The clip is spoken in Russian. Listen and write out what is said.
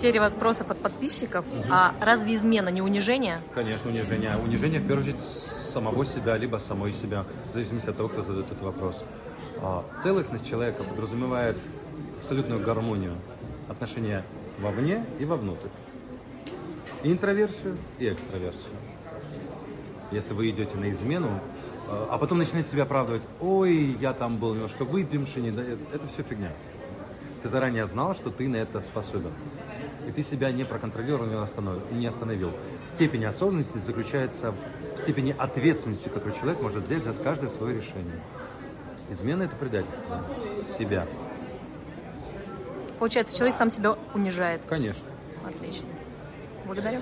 Серия вопросов от подписчиков. А разве измена не унижение? Конечно, унижение. А Унижение, в первую очередь, самого себя, либо самой себя, в зависимости от того, кто задает этот вопрос. А, Целостность человека подразумевает абсолютную гармонию отношения вовне и вовнутрь. И интроверсию, и экстраверсию. Если вы идете на измену, э, а потом начинаете себя оправдывать, ой, я там был немножко выпивший, это все фигня. Ты заранее знал, что ты на это способен. И ты себя не проконтролировал, не остановил. Не остановил. Степень осознанности заключается в, в степени ответственности, которую человек может взять за каждое свое решение. Измена – это предательство себя. Получается, человек сам себя унижает. Конечно. Отлично. Благодарю.